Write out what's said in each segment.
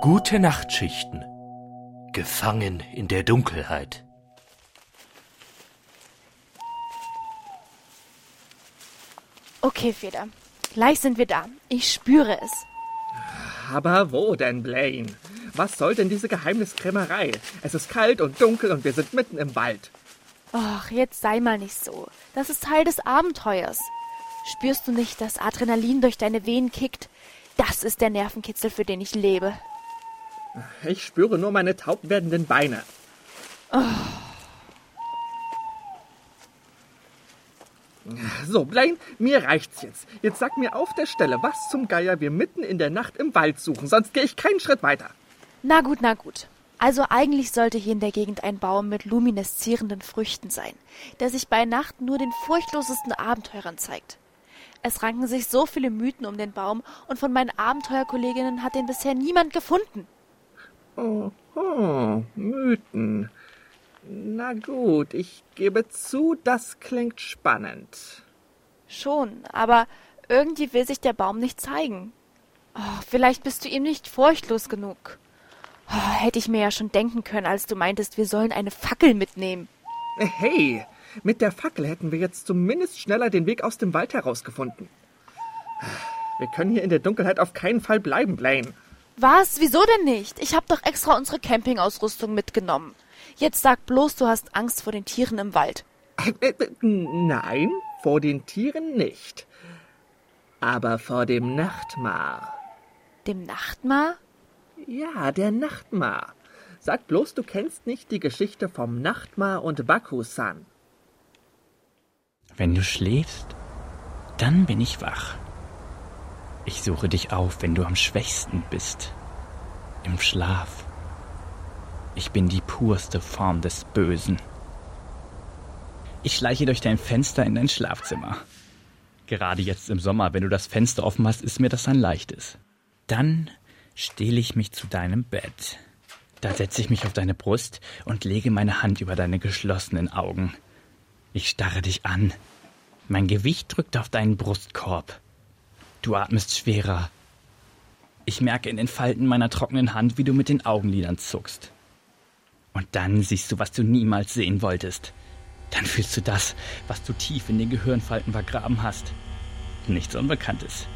Gute Nachtschichten. Gefangen in der Dunkelheit. Okay, Feder. Gleich sind wir da. Ich spüre es. Aber wo denn, Blaine? Was soll denn diese Geheimniskrämerei? Es ist kalt und dunkel und wir sind mitten im Wald. Och, jetzt sei mal nicht so. Das ist Teil des Abenteuers. Spürst du nicht, dass Adrenalin durch deine Venen kickt? Das ist der Nervenkitzel, für den ich lebe. Ich spüre nur meine taub werdenden Beine. So, Blaine, mir reicht's jetzt. Jetzt sag mir auf der Stelle, was zum Geier wir mitten in der Nacht im Wald suchen, sonst gehe ich keinen Schritt weiter. Na gut, na gut. Also eigentlich sollte hier in der Gegend ein Baum mit lumineszierenden Früchten sein, der sich bei Nacht nur den furchtlosesten Abenteurern zeigt. Es ranken sich so viele Mythen um den Baum und von meinen Abenteuerkolleginnen hat den bisher niemand gefunden. Oh, oh, Mythen. Na gut, ich gebe zu, das klingt spannend. Schon, aber irgendwie will sich der Baum nicht zeigen. Oh, vielleicht bist du ihm nicht furchtlos genug. Oh, hätte ich mir ja schon denken können, als du meintest, wir sollen eine Fackel mitnehmen. Hey, mit der Fackel hätten wir jetzt zumindest schneller den Weg aus dem Wald herausgefunden. Wir können hier in der Dunkelheit auf keinen Fall bleiben, Blaine. Was? Wieso denn nicht? Ich hab doch extra unsere Campingausrüstung mitgenommen. Jetzt sag bloß, du hast Angst vor den Tieren im Wald. Nein, vor den Tieren nicht. Aber vor dem Nachtmar. Dem Nachtmar? Ja, der Nachtmar. Sag bloß, du kennst nicht die Geschichte vom Nachtmar und Baku-san. Wenn du schläfst, dann bin ich wach. Ich suche dich auf, wenn du am schwächsten bist. Im Schlaf. Ich bin die purste Form des Bösen. Ich schleiche durch dein Fenster in dein Schlafzimmer. Gerade jetzt im Sommer, wenn du das Fenster offen hast, ist mir das ein leichtes. Dann stehle ich mich zu deinem Bett. Da setze ich mich auf deine Brust und lege meine Hand über deine geschlossenen Augen. Ich starre dich an. Mein Gewicht drückt auf deinen Brustkorb. Du atmest schwerer. Ich merke in den Falten meiner trockenen Hand, wie du mit den Augenlidern zuckst. Und dann siehst du, was du niemals sehen wolltest. Dann fühlst du das, was du tief in den Gehirnfalten vergraben hast. Nichts Unbekanntes,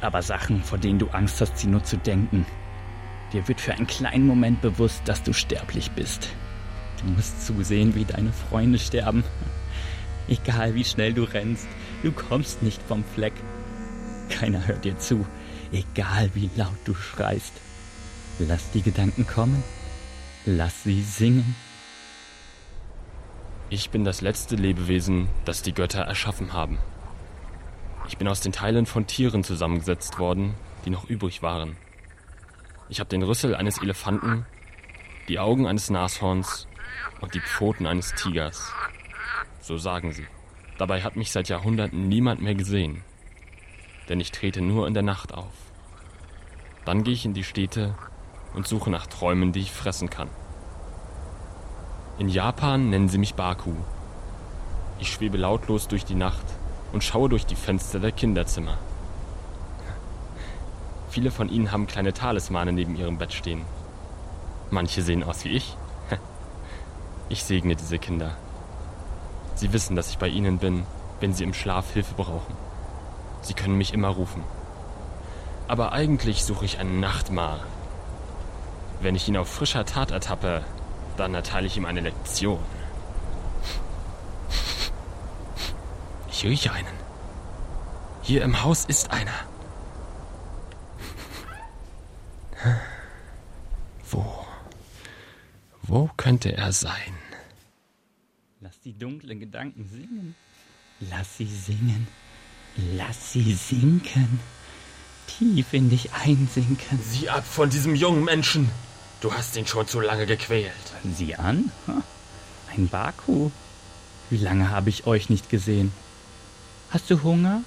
aber Sachen, vor denen du Angst hast, sie nur zu denken. Dir wird für einen kleinen Moment bewusst, dass du sterblich bist. Du musst zusehen, wie deine Freunde sterben. Egal wie schnell du rennst, du kommst nicht vom Fleck. Keiner hört dir zu, egal wie laut du schreist. Lass die Gedanken kommen, lass sie singen. Ich bin das letzte Lebewesen, das die Götter erschaffen haben. Ich bin aus den Teilen von Tieren zusammengesetzt worden, die noch übrig waren. Ich habe den Rüssel eines Elefanten, die Augen eines Nashorns und die Pfoten eines Tigers. So sagen sie. Dabei hat mich seit Jahrhunderten niemand mehr gesehen. Denn ich trete nur in der Nacht auf. Dann gehe ich in die Städte und suche nach Träumen, die ich fressen kann. In Japan nennen sie mich Baku. Ich schwebe lautlos durch die Nacht und schaue durch die Fenster der Kinderzimmer. Viele von ihnen haben kleine Talismane neben ihrem Bett stehen. Manche sehen aus wie ich. Ich segne diese Kinder. Sie wissen, dass ich bei ihnen bin, wenn sie im Schlaf Hilfe brauchen. Sie können mich immer rufen. Aber eigentlich suche ich einen Nachtmar. Wenn ich ihn auf frischer Tat ertappe, dann erteile ich ihm eine Lektion. Ich rieche einen. Hier im Haus ist einer. Wo? Wo könnte er sein? Lass die dunklen Gedanken singen. Lass sie singen. Lass sie sinken. Tief in dich einsinken. Sieh ab von diesem jungen Menschen. Du hast ihn schon zu lange gequält. Sieh an. Ein Baku. Wie lange habe ich euch nicht gesehen? Hast du Hunger?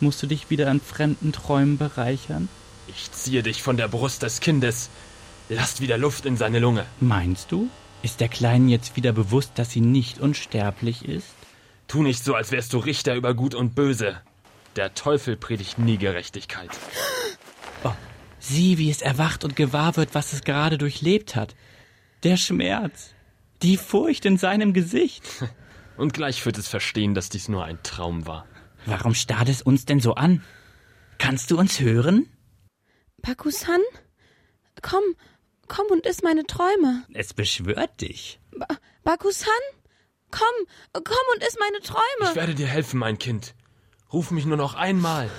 Musst du dich wieder an fremden Träumen bereichern? Ich ziehe dich von der Brust des Kindes. Lasst wieder Luft in seine Lunge. Meinst du? Ist der Kleinen jetzt wieder bewusst, dass sie nicht unsterblich ist? Tu nicht so, als wärst du Richter über Gut und Böse. Der Teufel predigt nie Gerechtigkeit. Oh, Sieh, wie es erwacht und gewahr wird, was es gerade durchlebt hat. Der Schmerz, die Furcht in seinem Gesicht. Und gleich wird es verstehen, dass dies nur ein Traum war. Warum starrt es uns denn so an? Kannst du uns hören? Bakusan? Komm, komm und iss meine Träume. Es beschwört dich. Ba Bakusan? Komm, komm und iss meine Träume. Ich werde dir helfen, mein Kind. Ruf mich nur noch einmal.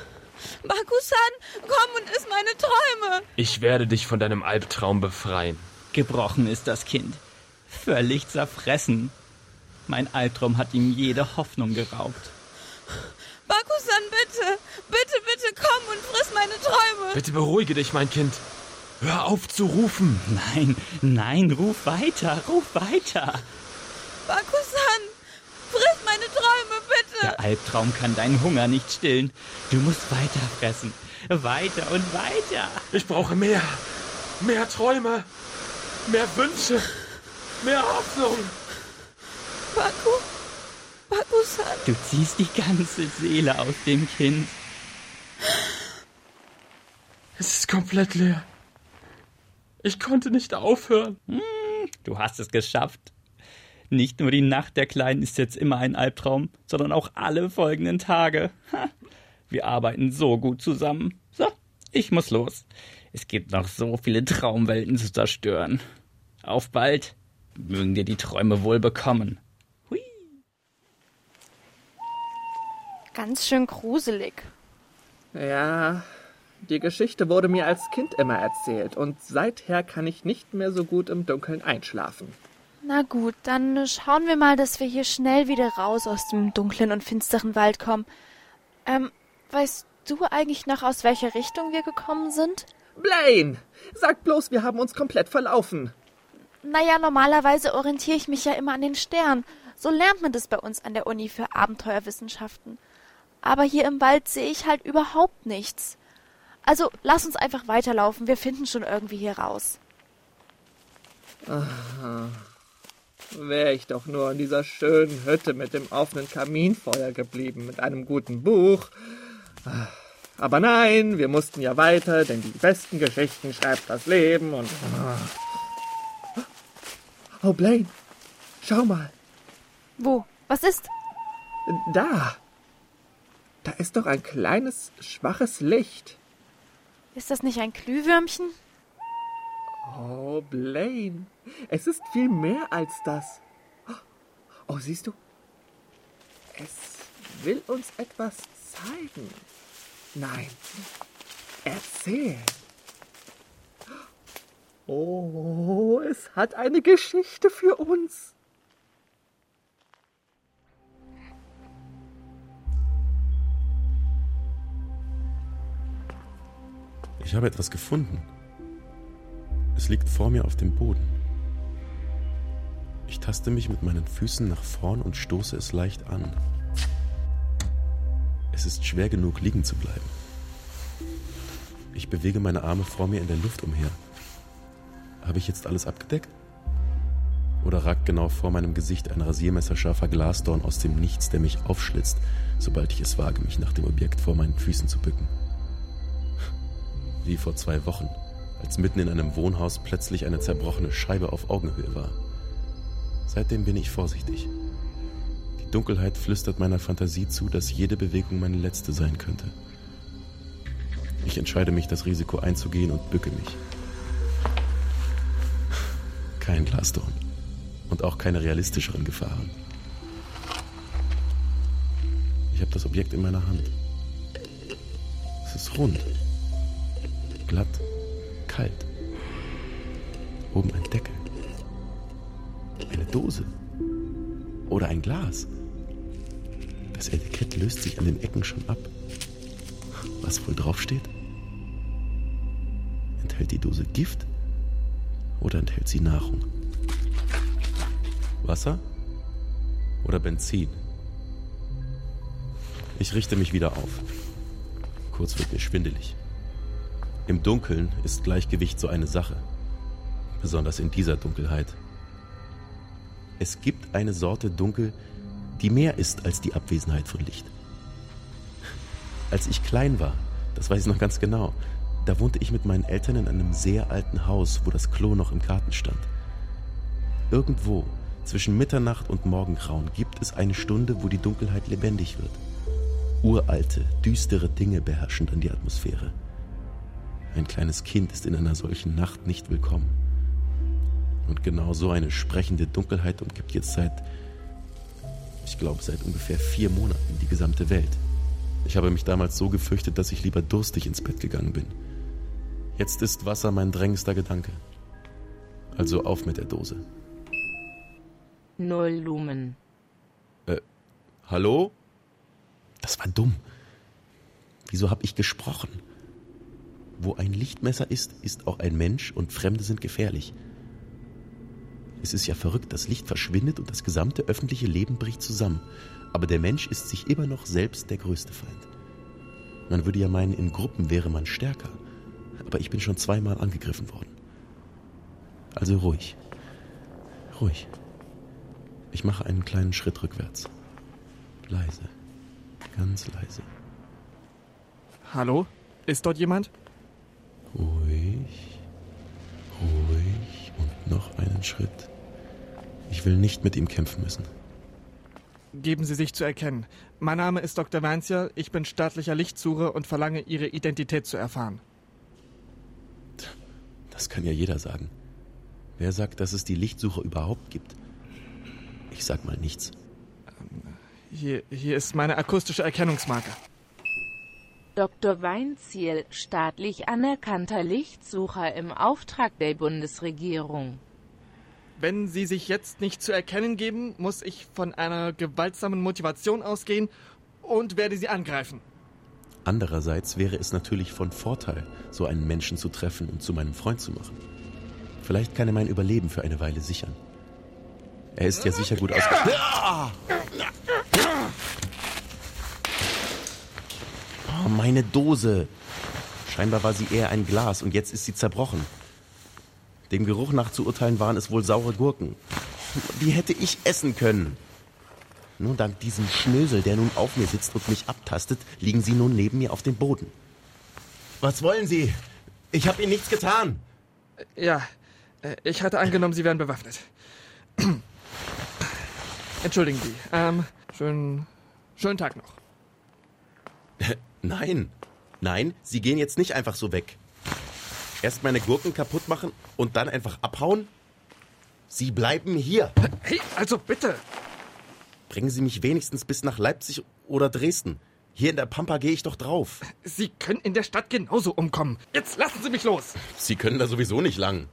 Bakusan, komm und iss meine Träume. Ich werde dich von deinem Albtraum befreien. Gebrochen ist das Kind. Völlig zerfressen. Mein Albtraum hat ihm jede Hoffnung geraubt. Bakusan, bitte, bitte, bitte komm und friss meine Träume. Bitte beruhige dich, mein Kind. Hör auf zu rufen. Nein, nein, ruf weiter, ruf weiter. Bakusan, friss meine Träume, bitte. Der Albtraum kann deinen Hunger nicht stillen. Du musst weiter fressen. Weiter und weiter. Ich brauche mehr. Mehr Träume. Mehr Wünsche. Mehr Hoffnung. Baku, Bakusan. Du ziehst die ganze Seele aus dem Kind. Es ist komplett leer. Ich konnte nicht aufhören. Du hast es geschafft. Nicht nur die Nacht der Kleinen ist jetzt immer ein Albtraum, sondern auch alle folgenden Tage. Ha, wir arbeiten so gut zusammen. So, ich muss los. Es gibt noch so viele Traumwelten zu zerstören. Auf bald. Mögen dir die Träume wohl bekommen. Hui. Ganz schön gruselig. Ja, die Geschichte wurde mir als Kind immer erzählt und seither kann ich nicht mehr so gut im Dunkeln einschlafen. Na gut, dann schauen wir mal, dass wir hier schnell wieder raus aus dem dunklen und finsteren Wald kommen. Ähm, weißt du eigentlich noch, aus welcher Richtung wir gekommen sind? Blaine, sag bloß, wir haben uns komplett verlaufen. Naja, normalerweise orientiere ich mich ja immer an den Sternen. So lernt man das bei uns an der Uni für Abenteuerwissenschaften. Aber hier im Wald sehe ich halt überhaupt nichts. Also lass uns einfach weiterlaufen, wir finden schon irgendwie hier raus. Wäre ich doch nur in dieser schönen Hütte mit dem offenen Kaminfeuer geblieben, mit einem guten Buch. Aber nein, wir mussten ja weiter, denn die besten Geschichten schreibt das Leben und. Oh, Blaine, schau mal, Wo? Was ist? da. Da ist doch ein kleines, schwaches Licht. Ist das nicht ein Glühwürmchen? Oh, Blaine, es ist viel mehr als das. Oh, siehst du? Es will uns etwas zeigen. Nein, erzählen. Oh, es hat eine Geschichte für uns. Ich habe etwas gefunden. Es liegt vor mir auf dem Boden. Ich taste mich mit meinen Füßen nach vorn und stoße es leicht an. Es ist schwer genug, liegen zu bleiben. Ich bewege meine Arme vor mir in der Luft umher. Habe ich jetzt alles abgedeckt? Oder ragt genau vor meinem Gesicht ein rasiermesserscharfer Glasdorn aus dem Nichts, der mich aufschlitzt, sobald ich es wage, mich nach dem Objekt vor meinen Füßen zu bücken? Wie vor zwei Wochen, als mitten in einem Wohnhaus plötzlich eine zerbrochene Scheibe auf Augenhöhe war. Seitdem bin ich vorsichtig. Die Dunkelheit flüstert meiner Fantasie zu, dass jede Bewegung meine letzte sein könnte. Ich entscheide mich, das Risiko einzugehen und bücke mich. Kein Glasdorn. Und auch keine realistischeren Gefahren. Ich habe das Objekt in meiner Hand. Es ist rund. Glatt. Kalt. Oben ein Deckel. Eine Dose. Oder ein Glas. Das Etikett löst sich an den Ecken schon ab. Was wohl draufsteht? Enthält die Dose Gift? Oder enthält sie Nahrung? Wasser? Oder Benzin? Ich richte mich wieder auf. Kurz wird mir schwindelig. Im Dunkeln ist Gleichgewicht so eine Sache. Besonders in dieser Dunkelheit. Es gibt eine Sorte Dunkel, die mehr ist als die Abwesenheit von Licht. Als ich klein war, das weiß ich noch ganz genau, Da wohnte ich mit meinen Eltern in einem sehr alten Haus, wo das Klo noch im Garten stand. Irgendwo zwischen Mitternacht und Morgengrauen gibt es eine Stunde, wo die Dunkelheit lebendig wird. Uralte, düstere Dinge beherrschen dann die Atmosphäre. Ein kleines Kind ist in einer solchen Nacht nicht willkommen. Und genau so eine sprechende Dunkelheit umgibt jetzt seit, ich glaube, seit ungefähr vier Monaten die gesamte Welt. Ich habe mich damals so gefürchtet, dass ich lieber durstig ins Bett gegangen bin. Jetzt ist Wasser mein drängendster Gedanke. Also auf mit der Dose. Null Lumen. Äh, hallo? Das war dumm. Wieso habe ich gesprochen? Wo ein Lichtmesser ist, ist auch ein Mensch und Fremde sind gefährlich. Es ist ja verrückt, das Licht verschwindet und das gesamte öffentliche Leben bricht zusammen. Aber der Mensch ist sich immer noch selbst der größte Feind. Man würde ja meinen, in Gruppen wäre man stärker. Aber ich bin schon zweimal angegriffen worden. Also ruhig. Ruhig. Ich mache einen kleinen Schritt rückwärts. Leise. Ganz leise. Hallo? Ist dort jemand? Ruhig. Ruhig. Und noch einen Schritt. Ich will nicht mit ihm kämpfen müssen. Geben Sie sich zu erkennen. Mein Name ist Dr. Weinzierl, ich bin staatlicher Lichtsucher und verlange Ihre Identität zu erfahren. Das kann ja jeder sagen. Wer sagt, dass es die Lichtsuche überhaupt gibt? Ich sag mal nichts. Hier, hier ist meine akustische Erkennungsmarke. Dr. Weinziel, staatlich anerkannter Lichtsucher im Auftrag der Bundesregierung. Wenn Sie sich jetzt nicht zu erkennen geben, muss ich von einer gewaltsamen Motivation ausgehen und werde Sie angreifen. Andererseits wäre es natürlich von Vorteil, so einen Menschen zu treffen und zu meinem Freund zu machen. Vielleicht kann er mein Überleben für eine Weile sichern. Er ist ja sicher gut ausgestattet. Oh, meine Dose. Scheinbar war sie eher ein Glas und jetzt ist sie zerbrochen. Dem Geruch nach zu urteilen waren es wohl saure Gurken. Die hätte ich essen können. Nur dank diesem Schnösel, der nun auf mir sitzt und mich abtastet, liegen sie nun neben mir auf dem Boden. Was wollen Sie? Ich habe Ihnen nichts getan. Ja, äh, ich hatte angenommen, Sie wären bewaffnet. Entschuldigen Sie. Ähm, schönen, schönen Tag noch. Nein, nein, Sie gehen jetzt nicht einfach so weg. Erst meine Gurken kaputt machen und dann einfach abhauen? Sie bleiben hier. Hey, also bitte. Bringen Sie mich wenigstens bis nach Leipzig oder Dresden. Hier in der Pampa gehe ich doch drauf. Sie können in der Stadt genauso umkommen. Jetzt lassen Sie mich los. Sie können da sowieso nicht lang.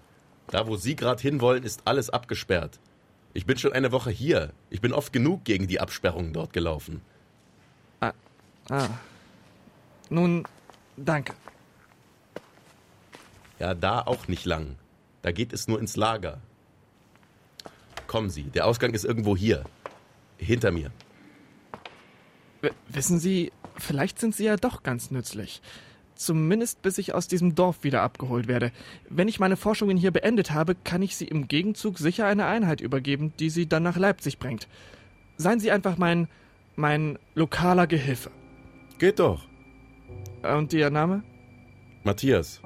Da, wo Sie gerade hinwollen, ist alles abgesperrt. Ich bin schon eine Woche hier. Ich bin oft genug gegen die Absperrungen dort gelaufen. Ah. ah. Nun, danke. Ja, da auch nicht lang. Da geht es nur ins Lager. Kommen Sie, der Ausgang ist irgendwo hier. Hinter mir. W wissen Sie, vielleicht sind Sie ja doch ganz nützlich. Zumindest bis ich aus diesem Dorf wieder abgeholt werde. Wenn ich meine Forschungen hier beendet habe, kann ich Sie im Gegenzug sicher eine Einheit übergeben, die Sie dann nach Leipzig bringt. Seien Sie einfach mein, mein lokaler Gehilfe. Geht doch. Und Ihr Name? Matthias.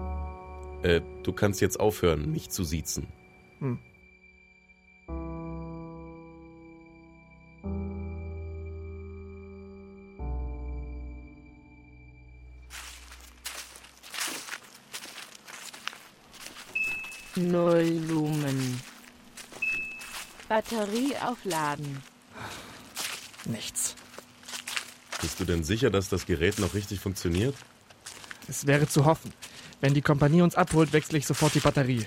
Äh, du kannst jetzt aufhören, mich zu siezen. Hm. Null Lumen. Batterie aufladen. Nichts. Bist du denn sicher, dass das Gerät noch richtig funktioniert? Es wäre zu hoffen. Wenn die Kompanie uns abholt, wechsle ich sofort die Batterie.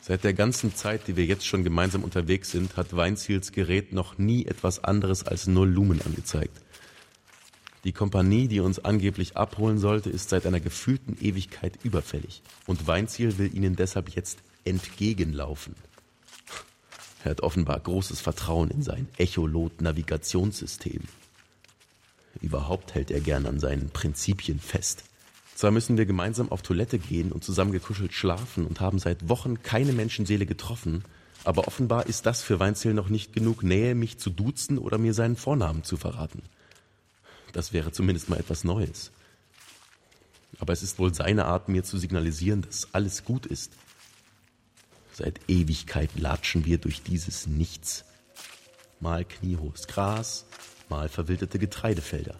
Seit der ganzen Zeit, die wir jetzt schon gemeinsam unterwegs sind, hat Weinziels Gerät noch nie etwas anderes als null Lumen angezeigt. Die Kompanie, die uns angeblich abholen sollte, ist seit einer gefühlten Ewigkeit überfällig. Und Weinziel will ihnen deshalb jetzt entgegenlaufen. Er hat offenbar großes Vertrauen in sein Echolot-Navigationssystem. Überhaupt hält er gern an seinen Prinzipien fest. Zwar müssen wir gemeinsam auf Toilette gehen und zusammengekuschelt schlafen und haben seit Wochen keine Menschenseele getroffen, aber offenbar ist das für Weinzel noch nicht genug Nähe, mich zu duzen oder mir seinen Vornamen zu verraten. Das wäre zumindest mal etwas Neues. Aber es ist wohl seine Art, mir zu signalisieren, dass alles gut ist. Seit Ewigkeit latschen wir durch dieses Nichts. Mal kniehohes Gras, mal verwilderte Getreidefelder.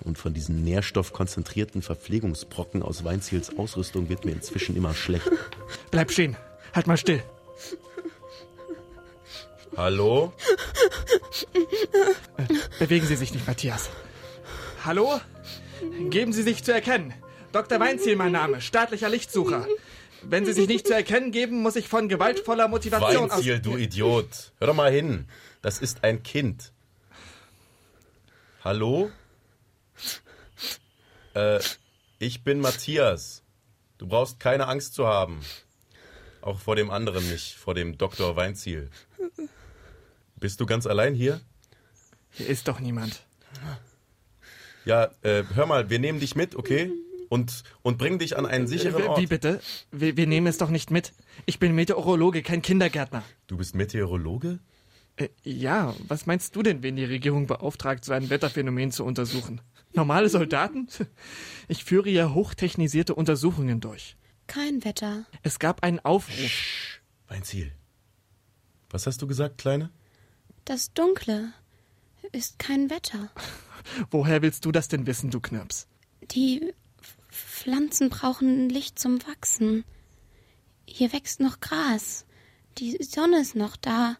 Und von diesen nährstoffkonzentrierten Verpflegungsbrocken aus Weinziels Ausrüstung wird mir inzwischen immer schlecht. Bleib stehen. Halt mal still. Hallo? Bewegen Sie sich nicht, Matthias. Hallo? Geben Sie sich zu erkennen. Dr. Weinziel, mein Name, staatlicher Lichtsucher. Wenn Sie sich nicht zu erkennen geben, muss ich von gewaltvoller Motivation aus... Weinziel, du Idiot. Hör doch mal hin. Das ist ein Kind. Hallo? Äh, ich bin Matthias. Du brauchst keine Angst zu haben. Auch vor dem anderen nicht, vor dem Dr. Weinziel. Bist du ganz allein hier? Hier ist doch niemand. Ja, äh, hör mal, wir nehmen dich mit, okay? Und, und bringen dich an einen sicheren Äh, Ort. Wie bitte? Wir, wir nehmen es doch nicht mit. Ich bin Meteorologe, kein Kindergärtner. Du bist Meteorologe? Äh, ja, was meinst du denn, wen die Regierung beauftragt, so ein Wetterphänomen zu untersuchen? Normale Soldaten? Ich führe ja hochtechnisierte Untersuchungen durch. Kein Wetter. Es gab einen Aufruf. Weinziel. Was hast du gesagt, Kleine? Das Dunkle ist kein Wetter. Woher willst du das denn wissen, du Knirps? Die Pflanzen brauchen Licht zum Wachsen. Hier wächst noch Gras. Die Sonne ist noch da.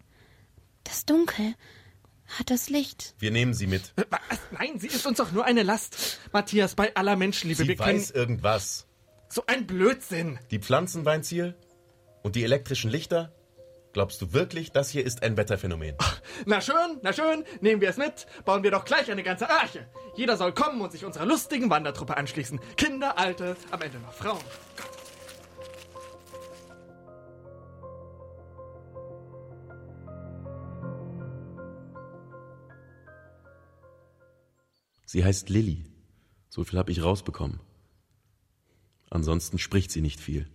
Das Dunkel hat das Licht. Wir nehmen sie mit. Äh, was? Nein, sie ist uns doch nur eine Last. Matthias, bei aller Menschenliebe, Sie wir können... weiß irgendwas. So ein Blödsinn. Die Pflanzen, Weinziel? Und die elektrischen Lichter? Glaubst du wirklich, das hier ist ein Wetterphänomen? Na schön, na schön, nehmen wir es mit, bauen wir doch gleich eine ganze Arche. Jeder soll kommen und sich unserer lustigen Wandertruppe anschließen. Kinder, Alte, am Ende noch Frauen. Gott. Sie heißt Lilly. So viel habe ich rausbekommen. Ansonsten spricht sie nicht viel.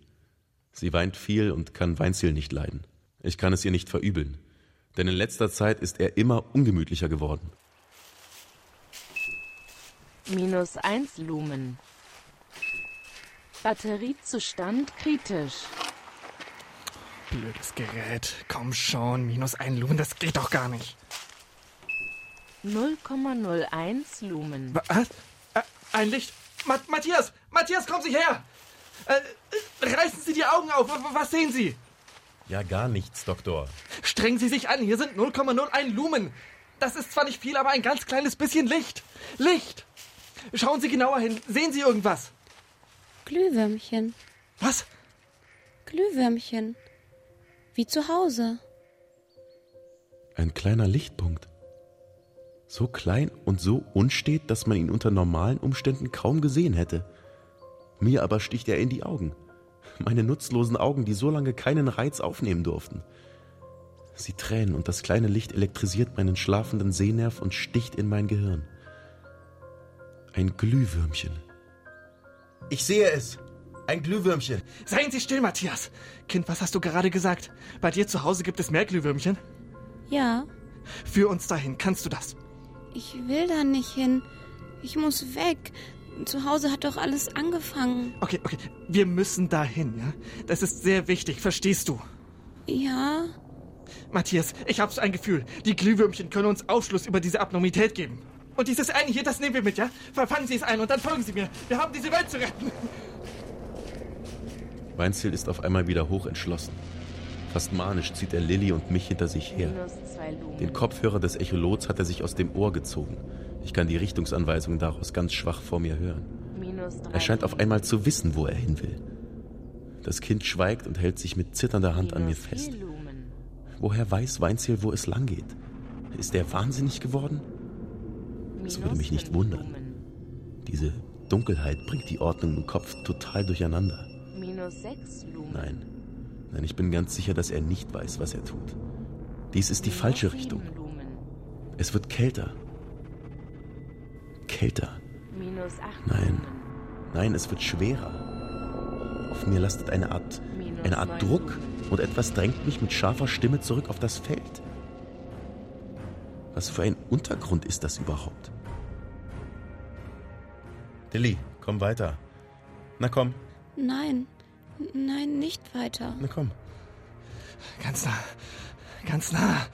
Sie weint viel und kann Weinziel nicht leiden. Ich kann es ihr nicht verübeln, denn in letzter Zeit ist er immer ungemütlicher geworden. Minus 1 Lumen. Batteriezustand kritisch. Blödes Gerät. Komm schon, minus ein Lumen, das geht doch gar nicht. 0,01 Lumen. Was? Äh, ein Licht. Ma Matthias! Matthias, kommen Sie her! Äh, äh, reißen Sie die Augen auf. Was sehen Sie? Ja, gar nichts, Doktor. Strengen Sie sich an. Hier sind 0,01 Lumen. Das ist zwar nicht viel, aber ein ganz kleines bisschen Licht. Licht! Schauen Sie genauer hin. Sehen Sie irgendwas? Glühwürmchen. Was? Glühwürmchen. Wie zu Hause. Ein kleiner Lichtpunkt. So klein und so unstet, dass man ihn unter normalen Umständen kaum gesehen hätte. Mir aber sticht er in die Augen. Meine nutzlosen Augen, die so lange keinen Reiz aufnehmen durften. Sie tränen und das kleine Licht elektrisiert meinen schlafenden Sehnerv und sticht in mein Gehirn. Ein Glühwürmchen. Ich sehe es. Ein Glühwürmchen. Seien Sie still, Matthias. Kind, was hast du gerade gesagt? Bei dir zu Hause gibt es mehr Glühwürmchen? Ja, Führ uns dahin. Kannst du das? Ich will da nicht hin. Ich muss weg. Zu Hause hat doch alles angefangen. Okay, okay. Wir müssen dahin, ja? Das ist sehr wichtig. Verstehst du? Ja, Matthias, ich hab's ein Gefühl. Die Glühwürmchen können uns Aufschluss über diese Abnormität geben. Und dieses eine hier, das nehmen wir mit, ja? Verfangen Sie es ein und dann folgen Sie mir. Wir haben diese Welt zu retten. Weinziel ist auf einmal wieder hoch entschlossen. Fast manisch zieht er Lilly und mich hinter sich her. Minus 2 Lumen. Den Kopfhörer des Echolots hat er sich aus dem Ohr gezogen. Ich kann die Richtungsanweisungen daraus ganz schwach vor mir hören. Minus 3 Er scheint auf einmal zu wissen, wo er hin will. Das Kind schweigt und hält sich mit zitternder Hand an mir fest. 4 Lumen. Woher weiß Weinziel, wo es lang geht? Ist er wahnsinnig geworden? Minus würde mich nicht 5 wundern. Diese Dunkelheit bringt die Ordnung im Kopf total durcheinander. Minus 6 Lumen. Nein, nein, ich bin ganz sicher, dass er nicht weiß, was er tut. Dies ist die falsche Richtung. 7 Lumen. Es wird kälter. Kälter. Minus 8 Nein. Nein, es wird schwerer. Auf mir lastet eine Art, eine Art Druck und etwas drängt mich mit scharfer Stimme zurück auf das Feld. Was für ein Untergrund ist das überhaupt? Lilly, Komm weiter. Na komm, Nein, nein, nicht weiter. na komm. Ganz nah. Ganz nah.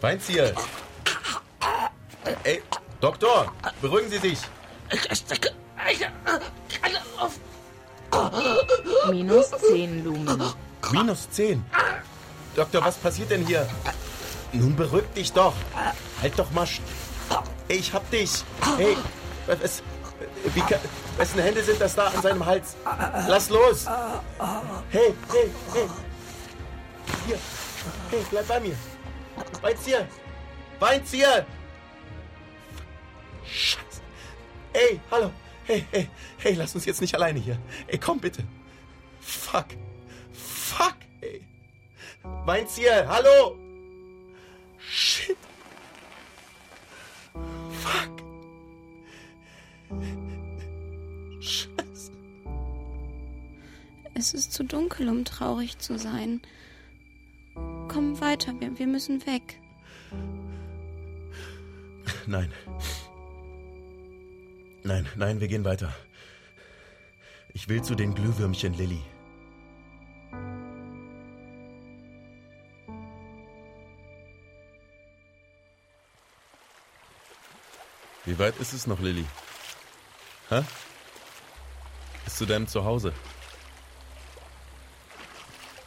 Weinziel! Ey, Doktor, beruhigen Sie sich. Minus 10 Lumen. Minus 10. Doktor, was passiert denn hier? Nun beruhig dich doch. Halt doch mal. Ey, ich hab dich. Hey, was, wie, ka- wessen Hände sind das da an seinem Hals? Lass los. Hey, hey, hey. Hier. Hey, bleib bei mir. Weinzieher. Weinzieher. Scheiße. Ey, hallo. Hey, hey, hey, lass uns jetzt nicht alleine hier. Ey, komm bitte. Fuck. Fuck, ey. Weinzieher, hallo. Shit. Es ist zu dunkel, um traurig zu sein. Komm weiter, wir, wir müssen weg. Nein. Nein, nein, wir gehen weiter. Ich will zu den Glühwürmchen, Lilly. Wie weit ist es noch, Lilly? Hä? Bis zu deinem Zuhause?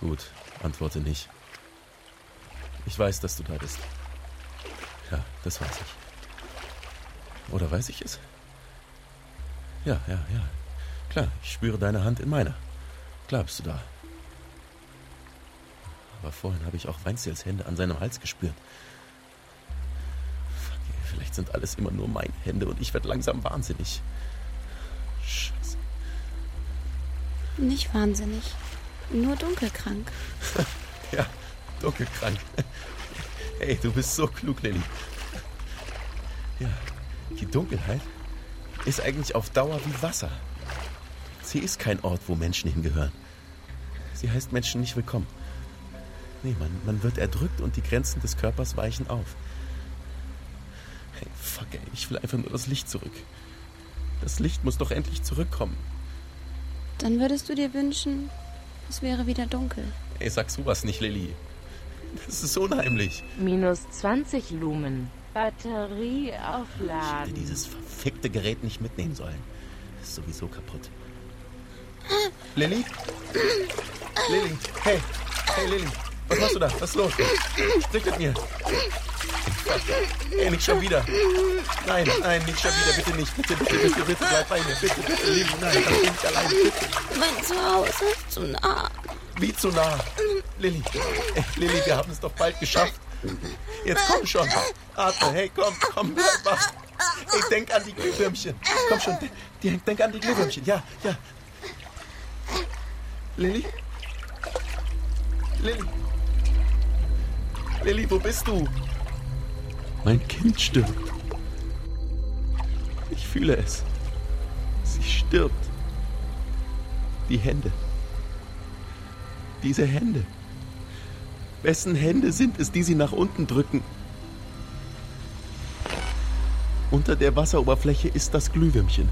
Gut, antworte nicht. Ich weiß, dass du da bist. Ja, das weiß ich. Oder weiß ich es? Ja, ja, ja. Klar, ich spüre deine Hand in meiner. Klar bist du da. Aber vorhin habe ich auch Weinzels Hände an seinem Hals gespürt. Fuck, ey, vielleicht sind alles immer nur meine Hände und ich werde langsam wahnsinnig. Scheiße. Nicht wahnsinnig. Nur dunkelkrank. Ja, dunkelkrank. Hey, du bist so klug, Lilly. Ja, die Dunkelheit ist eigentlich auf Dauer wie Wasser. Sie ist kein Ort, wo Menschen hingehören. Sie heißt Menschen nicht willkommen. Nee, man, man wird erdrückt und die Grenzen des Körpers weichen auf. Hey, fuck, ey, ich will einfach nur das Licht zurück. Das Licht muss doch endlich zurückkommen. Dann würdest du dir wünschen, es wäre wieder dunkel. Ey, sag sowas nicht, Lilly. Das ist unheimlich. Minus 20 Lumen. Batterie Ich hätte aufladen. dieses verfickte Gerät nicht mitnehmen sollen. Ist sowieso kaputt. Lilly? Lilly, hey, hey Lilly, was machst du da? Was ist los? Sprich mit mir. Hey, nicht schon wieder. Nein, nein, nicht schon wieder, bitte nicht. Bitte, bitte, bitte, bitte, bleib bei mir. Bitte, bitte, Lilly, nein, lass mich nicht allein, bitte. Mein Zuhause ist zu nah. Wie zu nah. Lilly, ey, Lilly, wir haben es doch bald geschafft. Jetzt komm schon. Atme, hey, komm, komm, bleib wach. Ey, denk an die Glühwürmchen. Komm schon, denk, denk an die Glühwürmchen. Ja, ja. Lilly? Lilly? Lilly, wo bist du? Mein Kind stirbt. Ich fühle es. Sie stirbt. Die Hände. Diese Hände. Wessen Hände sind es, die sie nach unten drücken? Unter der Wasseroberfläche ist das Glühwürmchen.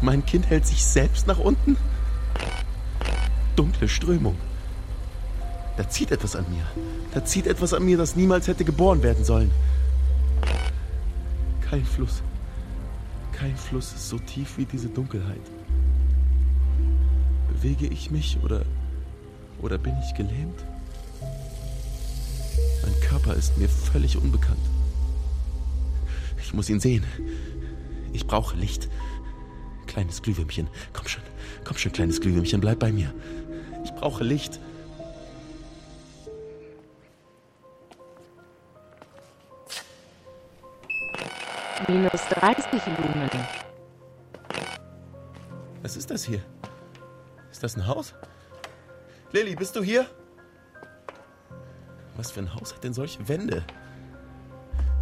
Mein Kind hält sich selbst nach unten? Dunkle Strömung. Da zieht etwas an mir. Da zieht etwas an mir, das niemals hätte geboren werden sollen. Kein Fluss. Kein Fluss ist so tief wie diese Dunkelheit. Bewege ich mich oder oder bin ich gelähmt? Mein Körper ist mir völlig unbekannt. Ich muss ihn sehen. Ich brauche Licht. Kleines Glühwürmchen. Komm schon. Komm schon, kleines Glühwürmchen. Bleib bei mir. Ich brauche Licht. Minus 30 Lumen. Was ist das hier? Ist das ein Haus? Lilly, bist du hier? Was für ein Haus hat denn solche Wände?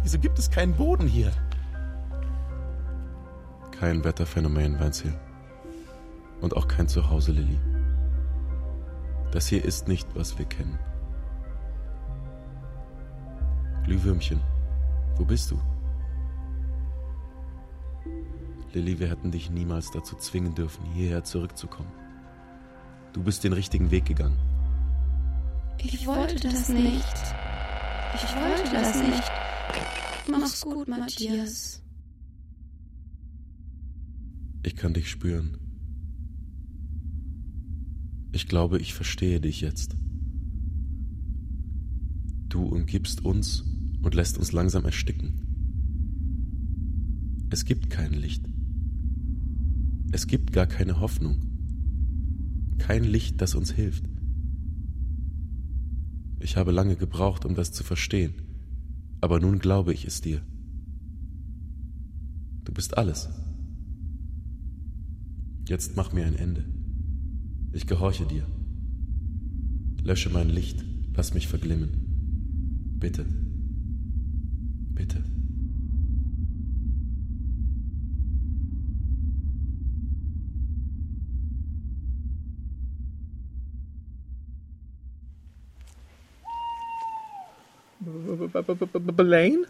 Wieso gibt es keinen Boden hier? Kein Wetterphänomen, Weinziel. Und auch kein Zuhause, Lilly. Das hier ist nicht, was wir kennen. Glühwürmchen, wo bist du? Lilly, wir hätten dich niemals dazu zwingen dürfen, hierher zurückzukommen. Du bist den richtigen Weg gegangen. Ich wollte das nicht. Ich wollte das nicht. Mach's gut, Matthias. Ich kann dich spüren. Ich glaube, ich verstehe dich jetzt. Du umgibst uns und lässt uns langsam ersticken. Es gibt kein Licht. Es gibt gar keine Hoffnung. Kein Licht, das uns hilft. Ich habe lange gebraucht, um das zu verstehen, aber nun glaube ich es dir. Du bist alles. Jetzt mach mir ein Ende. Ich gehorche dir. Lösche mein Licht, lass mich verglimmen. Bitte. Bitte. Blaine?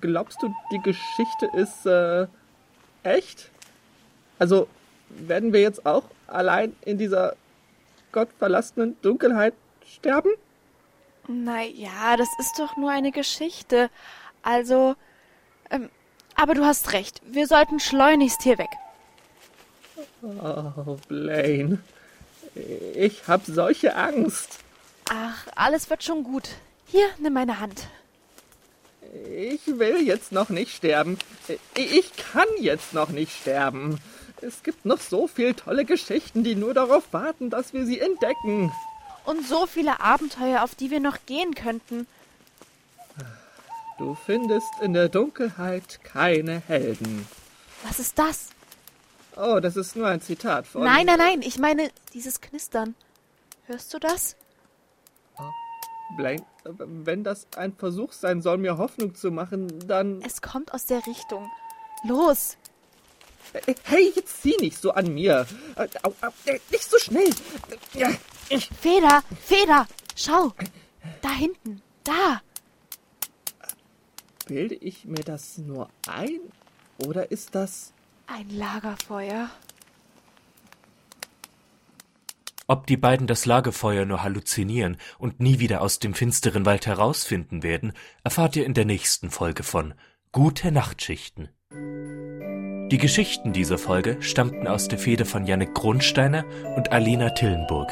Glaubst du, die Geschichte ist äh, echt? Also werden wir jetzt auch allein in dieser gottverlassenen Dunkelheit sterben? Na ja, das ist doch nur eine Geschichte. Also, ähm, aber du hast recht. Wir sollten schleunigst hier weg. Oh, Blaine. Ich hab solche Angst. Ach, alles wird schon gut. Hier, nimm meine Hand. Ich will jetzt noch nicht sterben. Ich kann jetzt noch nicht sterben. Es gibt noch so viel tolle Geschichten, die nur darauf warten, dass wir sie entdecken. Und so viele Abenteuer, auf die wir noch gehen könnten. Du findest in der Dunkelheit keine Helden. Was ist das? Oh, das ist nur ein Zitat von. Nein, nein, nein, ich meine dieses Knistern. Hörst du das? Blaine, wenn das ein Versuch sein soll, mir Hoffnung zu machen, dann. Es kommt aus der Richtung. Los! Hey, jetzt zieh nicht so an mir. Nicht so schnell. Feder, Feder, schau. Da hinten, da. Bilde ich mir das nur ein? Oder ist das. Ein Lagerfeuer? Ob die beiden das Lagerfeuer nur halluzinieren und nie wieder aus dem finsteren Wald herausfinden werden, erfahrt ihr in der nächsten Folge von Gute Nachtschichten. Die Geschichten dieser Folge stammten aus der Feder von Jannik Grundsteiner und Alina Tillenburg.